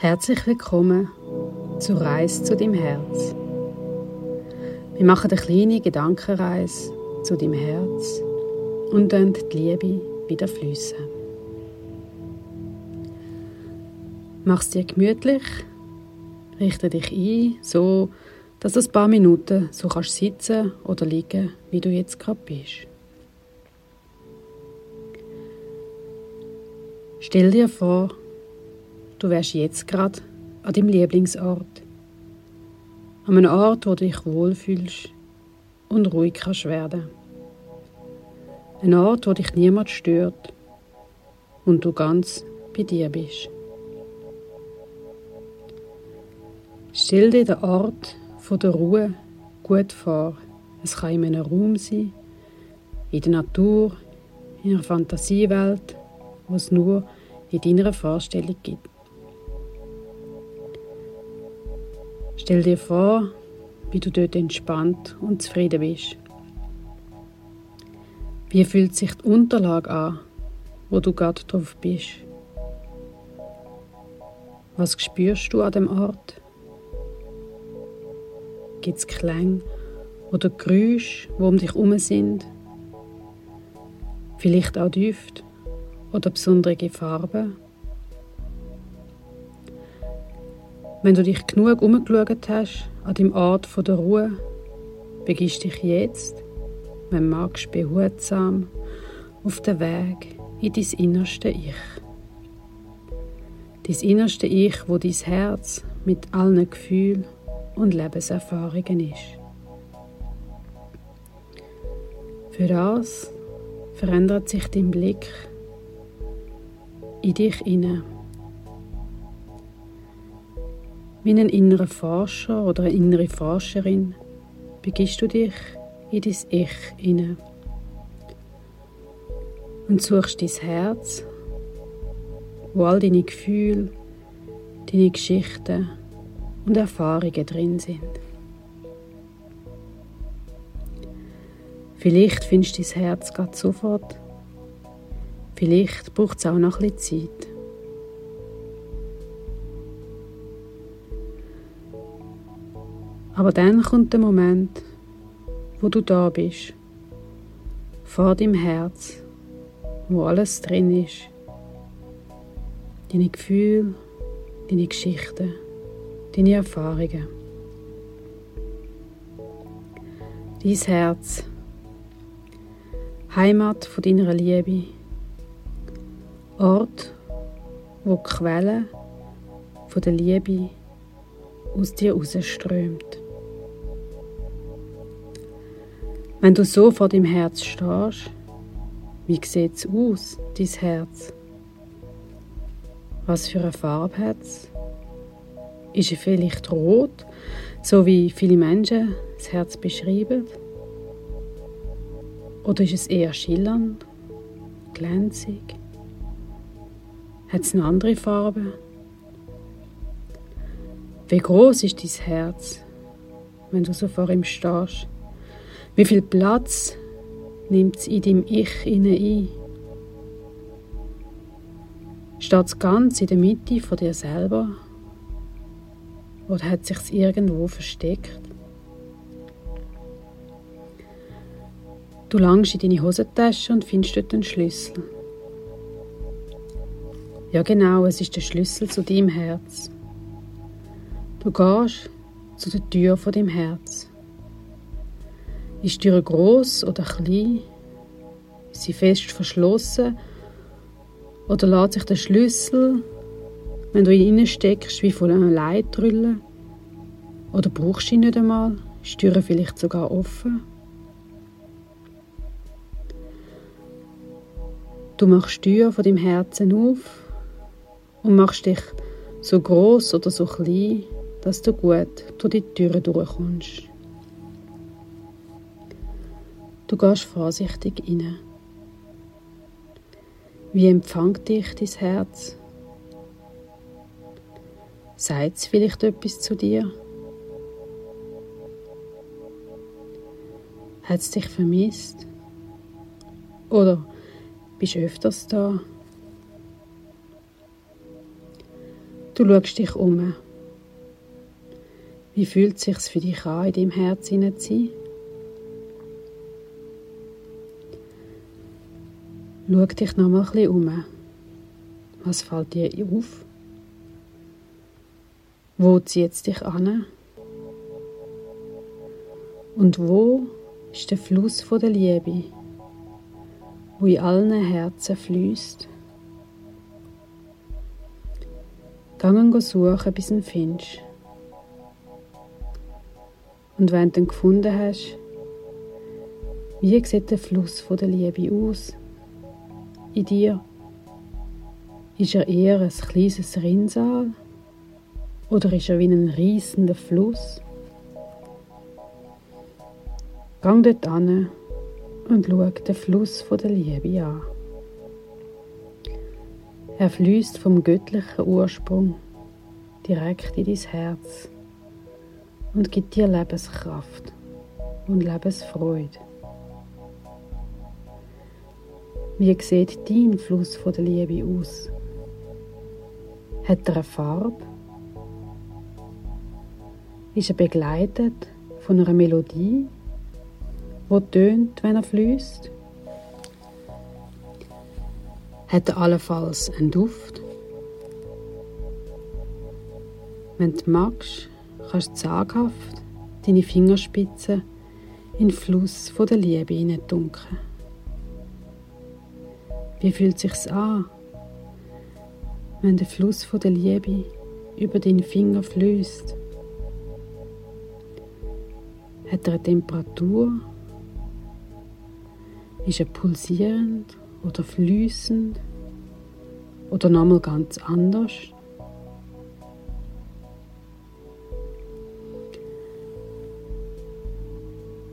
Herzlich willkommen zur Reise zu deinem Herz. Wir machen eine kleine Gedankenreise zu deinem Herz und dann die Liebe wieder fließen. Mach es dir gemütlich, richte dich ein, so dass du ein paar Minuten so kannst sitzen oder liegen, wie du jetzt gerade bist. Stell dir vor, du wärst jetzt gerade an deinem Lieblingsort. An einem Ort, wo du dich wohlfühlst und ruhig kannst werden. Ein Ort, wo dich niemand stört und du ganz bei dir bist. Stell dir den Ort der Ruhe gut vor. Es kann in einem Raum sein, in der Natur, in einer Fantasiewelt, wo es nur in deiner Vorstellung gibt. Stell dir vor, wie du dort entspannt und zufrieden bist. Wie fühlt sich die Unterlage an, wo du gerade drauf bist? Was spürst du an dem Ort? Gibt es Klänge oder Geräusche, die um dich herum sind? Vielleicht auch Düfte oder besondere Farben? Wenn du dich genug umgeschaut hast an deinem Ort der Ruhe, begibst dich jetzt, wenn magst, behutsam auf den Weg in dein innerste Ich. Dein innerste Ich, wo dein Herz mit allen Gefühlen und Lebenserfahrungen ist. Für das verändert sich dein Blick in dich hinein. Wie ein innerer Forscher oder eine innere Forscherin begibst du dich in dein Ich hinein und suchst dein Herz, wo all deine Gefühle, deine Geschichten und Erfahrungen drin sind. Vielleicht findest du dein Herz gerade sofort. Vielleicht braucht es auch noch ein bisschen Zeit. Aber dann kommt der Moment, wo du da bist, vor deinem Herz, wo alles drin ist. Deine Gefühle, deine Geschichten deine Erfahrungen. Dein Herz, Heimat von deiner Liebe, Ort, wo die Quelle von der Liebe aus dir rausströmt. Wenn du so vor deinem Herz stehst, wie sieht es aus, dein Herz? Was für eine Farbe hat es? Ist er vielleicht rot, so wie viele Menschen das Herz beschreiben? Oder ist es eher schillernd, glänzig? Hat es eine andere Farbe? Wie groß ist dein Herz, wenn du so vor ihm stehst? Wie viel Platz nimmt es in deinem Ich ein? Steht es ganz in der Mitte von dir selber? Oder hat sich irgendwo versteckt? Du langst in deine Hosentasche und findest dort einen Schlüssel. Ja genau, es ist der Schlüssel zu deinem Herz. Du gehst zu der Tür von deinem Herz. Ist die Tür groß oder klein? Ist sie fest verschlossen? Oder lässt sich der Schlüssel wenn du ihn steckst, wie von einer Leitrülle. Oder brauchst du ihn nicht einmal? Ist die Tür vielleicht sogar offen? Du machst die Tür von deinem Herzen auf und machst dich so groß oder so klein, dass du gut durch die Türe durchkommst. Du gehst vorsichtig rein. Wie empfängt dich dein Herz? Sagt es vielleicht etwas zu dir? Hat es dich vermisst? Oder bist du öfters da? Du schaust dich um. Wie fühlt es sich für dich an, in deinem Herz zu sein? Schau dich noch mal ein bisschen um. Was fällt dir auf? Wo zieht es dich an? Und wo ist der Fluss der Liebe, wo in allen Herzen fließt? Gangen suchen, bis du ihn findest. Und wenn du ihn gefunden hast, wie sieht der Fluss der Liebe aus? In dir? Ist er eher ein kleines Rinnsal? Oder ist er wie ein riesender Fluss? Gang dort an und schau den Fluss der Liebe an. Er fließt vom göttlichen Ursprung direkt in dein Herz und gibt dir Lebenskraft und Lebensfreude. Wie sieht dein Fluss von der Liebe aus? Hat er eine Farbe? Ist er begleitet von einer Melodie, die tönt, wenn er fließt? Hat er allenfalls einen Duft? Wenn du magst, kannst du zaghaft deine Fingerspitzen in den Fluss von der Liebe hineindunkeln. Wie fühlt es sich an, wenn der Fluss von der Liebe über deinen Finger fließt? Hat er eine Temperatur? Ist er pulsierend oder fließend? Oder nochmal ganz anders?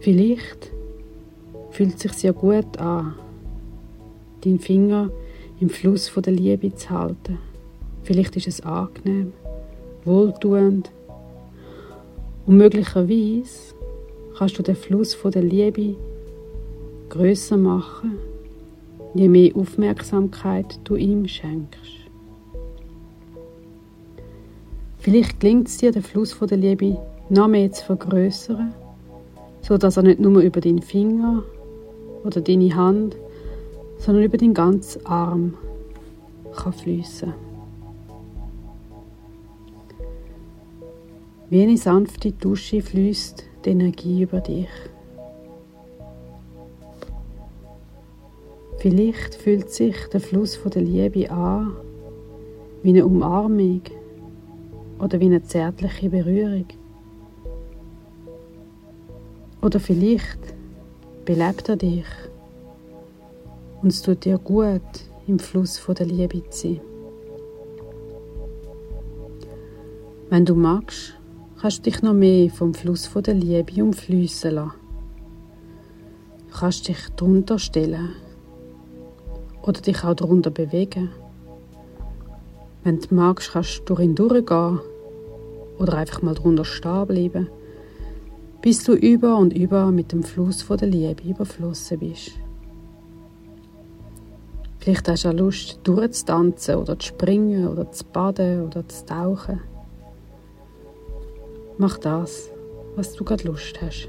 Vielleicht fühlt es sich sehr gut an, deinen Finger im Fluss von der Liebe zu halten. Vielleicht ist es angenehm, wohltuend und möglicherweise kannst du den Fluss von der Liebe größer machen, je mehr Aufmerksamkeit du ihm schenkst. Vielleicht gelingt es dir, den Fluss von der Liebe noch mehr zu vergrößern so dass er nicht nur über deinen Finger oder deine Hand, sondern über den ganzen Arm kann fließen. Wie eine sanfte Dusche fließt die Energie über dich. Vielleicht fühlt sich der Fluss von der Liebe an wie eine Umarmung oder wie eine zärtliche Berührung. Oder vielleicht belebt er dich und es tut dir gut, im Fluss von der Liebe zu sein. Wenn du magst, kannst du dich noch mehr vom Fluss von der Liebe umfließen lassen. Du kannst dich drunter stellen oder dich auch drunter bewegen. Wenn du magst, kannst du ihn durchgehen oder einfach mal drunter stehen bleiben bis du über und über mit dem Fluss von der Liebe überflossen bist. Vielleicht hast du auch Lust, durchzutanzen oder zu springen oder zu baden oder zu tauchen. Mach das, was du gerade Lust hast.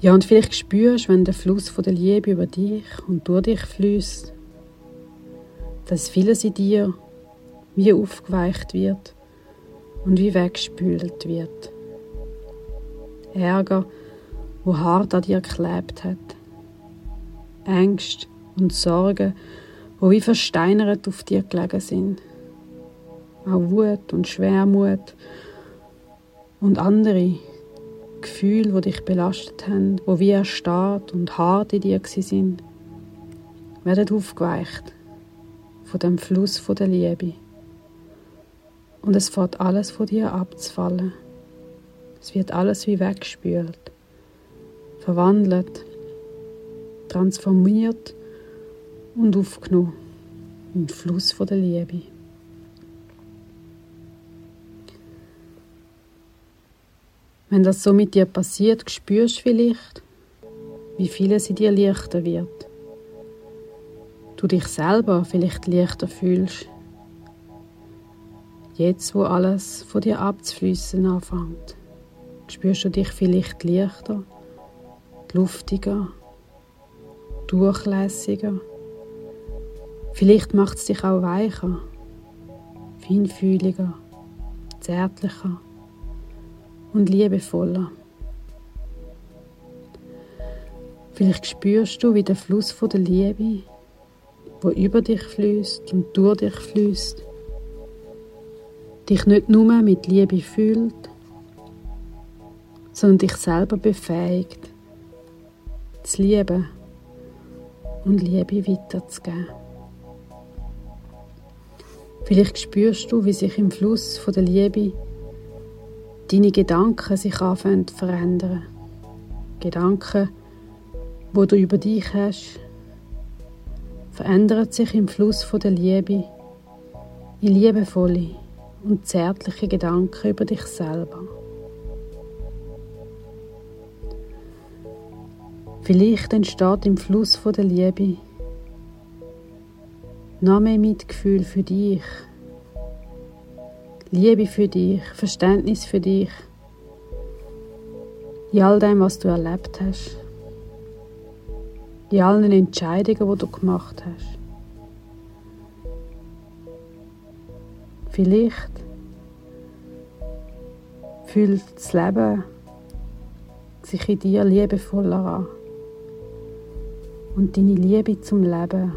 Ja, und vielleicht spürst, wenn der Fluss von der Liebe über dich und durch dich fließt, dass vieles in dir wie aufgeweicht wird und wie weggespült wird. Ärger, wo hart an dir geklebt hat. Ängste und Sorgen, wo wie versteinert auf dir gelegen sind. Auch Wut und Schwermut und andere Gefühle, wo dich belastet haben, wo wie erstarrt und hart in dir sind, werden aufgeweicht von dem Fluss von der Liebe und es fährt alles von dir abzufallen. Es wird alles wie weggespült, verwandelt, transformiert und aufgenommen im Fluss der Liebe. Wenn das so mit dir passiert, spürst du vielleicht, wie vieles in dir leichter wird. du dich selber vielleicht leichter fühlst. Jetzt, wo alles von dir abzufließen anfängt, spürst du dich vielleicht leichter, luftiger, durchlässiger. Vielleicht macht es dich auch weicher, feinfühliger, zärtlicher und liebevoller. Vielleicht spürst du, wie der Fluss von der Liebe, wo über dich fließt und durch dich fließt, dich nicht nur mit Liebe fühlt, sondern dich selber befähigt, zu lieben und Liebe weiterzugeben. Vielleicht spürst du, wie sich im Fluss von der Liebe deine Gedanken sich anfangen zu verändern. Gedanken, wo du über dich hast, verändern sich im Fluss von der Liebe in liebevolle und zärtliche Gedanken über dich selber. Vielleicht entsteht im Fluss von der Liebe noch mehr Mitgefühl für dich, Liebe für dich, Verständnis für dich, in all dem, was du erlebt hast, in allen Entscheidungen, die du gemacht hast. Vielleicht fühlt das Leben sich in dir liebevoller an und deine Liebe zum Leben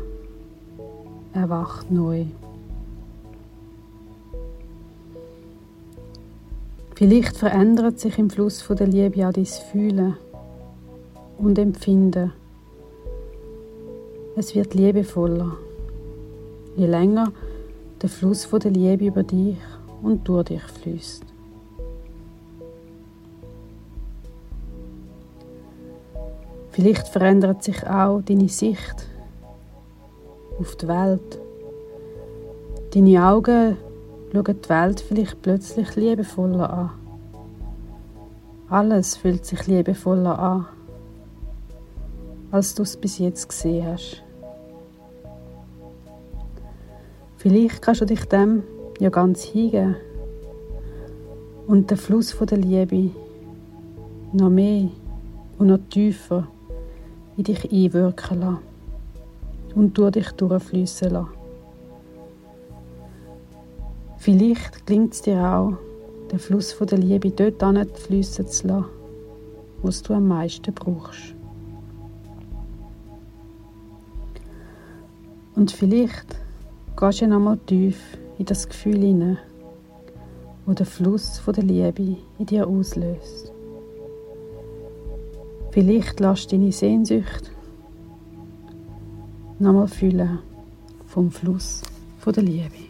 erwacht neu. Vielleicht verändert sich im Fluss von der Liebe auch dein Fühlen und Empfinden. Es wird liebevoller, je länger der Fluss von der Liebe über dich und durch dich fließt. Vielleicht verändert sich auch deine Sicht auf die Welt. Deine Augen schauen die Welt vielleicht plötzlich liebevoller an. Alles fühlt sich liebevoller an, als du es bis jetzt gesehen hast. Vielleicht kannst du dich dem ja ganz hingeben und den Fluss der Liebe noch mehr und noch tiefer in dich einwirken lassen und durch dich durchfließen lassen. Vielleicht gelingt es dir auch, den Fluss der Liebe dort fließen zu lassen, wo du am meisten brauchst. Und vielleicht gehst du noch mal tief in das Gefühl hinein, wo der Fluss der Liebe in dir auslöst. Vielleicht lässt deine Sehnsucht nochmal fühlen vom Fluss von der Liebe.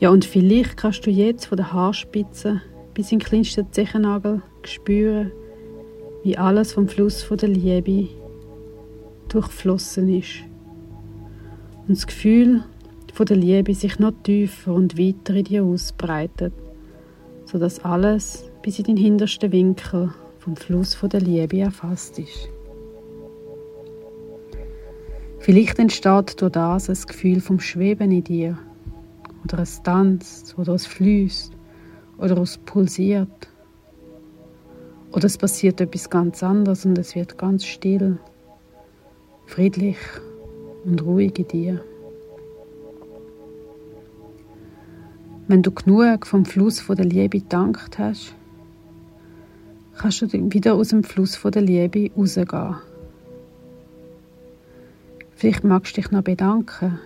Ja, und vielleicht kannst du jetzt von der Haarspitze bis in den kleinsten Zechennagel spüren, wie alles vom Fluss von der Liebe durchflossen ist. Und das Gefühl von der Liebe sich noch tiefer und weiter in dir ausbreitet, sodass alles bis in den hintersten Winkel vom Fluss von der Liebe erfasst ist. Vielleicht entsteht durch das ein Gefühl vom Schweben in dir. Oder es tanzt, oder es fließt, oder es pulsiert. Oder es passiert etwas ganz anderes und es wird ganz still, friedlich und ruhig in dir. Wenn du genug vom Fluss von der Liebe gedankt hast, kannst du wieder aus dem Fluss von der Liebe rausgehen Vielleicht magst du dich noch bedanken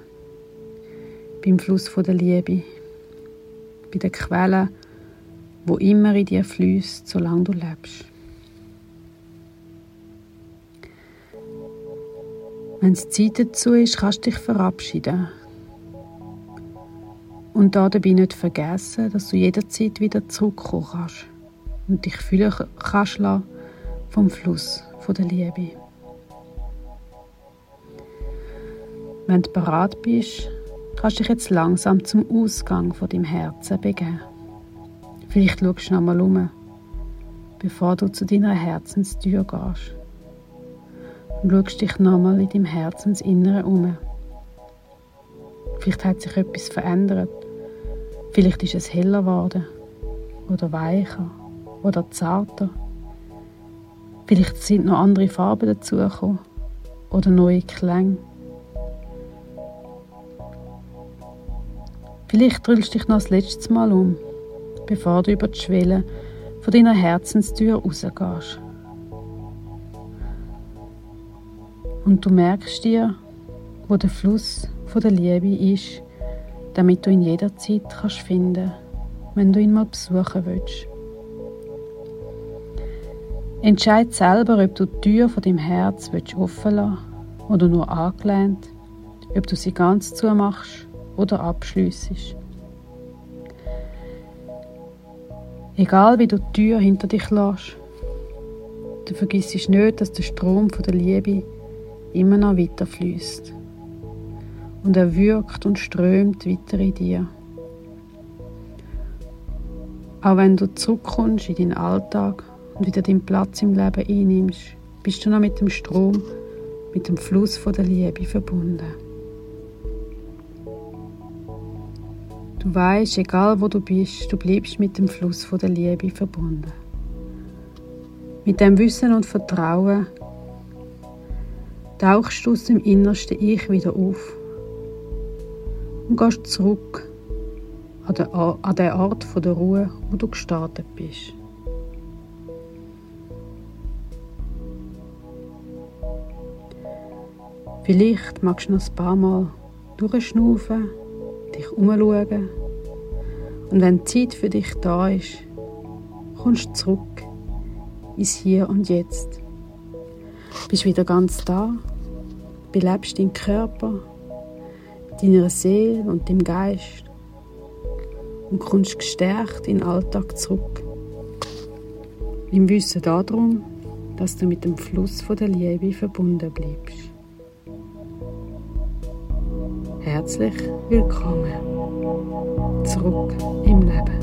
beim Fluss der Liebe, bei der Quelle, wo immer in dir fließt, solange du lebst. Wenn es Zeit dazu ist, kannst du dich verabschieden. Und da dabei nicht vergessen, dass du jederzeit wieder zurückkommen kannst und dich fühlen kannst vom Fluss der Liebe. Wenn du bereit bist, kannst du dich jetzt langsam zum Ausgang von deinem Herzen begeben. Vielleicht schaust du noch mal um, bevor du zu deiner Herzenstür gehst. und schaust dich nochmal in deinem Herzensinneren um. Vielleicht hat sich etwas verändert. Vielleicht ist es heller geworden oder weicher oder zarter. Vielleicht sind noch andere Farben dazugekommen oder neue Klänge. Vielleicht drückst du dich noch das letzte Mal um, bevor du über die Schwelle von deiner Herzenstür rausgehst. Und du merkst dir, wo der Fluss von der Liebe ist, damit du ihn jederzeit kannst finden, wenn du ihn mal besuchen willst. Entscheid selber, ob du die Tür von deinem Herz willst offen lassen oder nur angelehnt, ob du sie ganz zumachst oder abschliessest. Egal wie du die Tür hinter dich lässt, du vergisst nicht, dass der Strom von der Liebe immer noch weiter fließt. Und er wirkt und strömt weiter in dir. Auch wenn du zurückkommst in deinen Alltag wieder deinen Platz im Leben einnimmst, bist du noch mit dem Strom, mit dem Fluss von der Liebe verbunden. Du weißt, egal wo du bist, du bleibst mit dem Fluss von der Liebe verbunden. Mit dem Wissen und Vertrauen tauchst du aus dem innersten Ich wieder auf und gehst zurück an den, Ort der Ruhe, wo du gestartet bist. Vielleicht magst du noch ein paar Mal durchschnaufen dich umschauen. Und wenn die Zeit für dich da ist, kommst du zurück ins Hier und Jetzt. Bist wieder ganz da, belebst deinen Körper, deiner Seele und dem Geist und kommst gestärkt in den Alltag zurück. Im Wissen darum, dass du mit dem Fluss von der Liebe verbunden bleibst. herzlich willkommen zurück im Leben.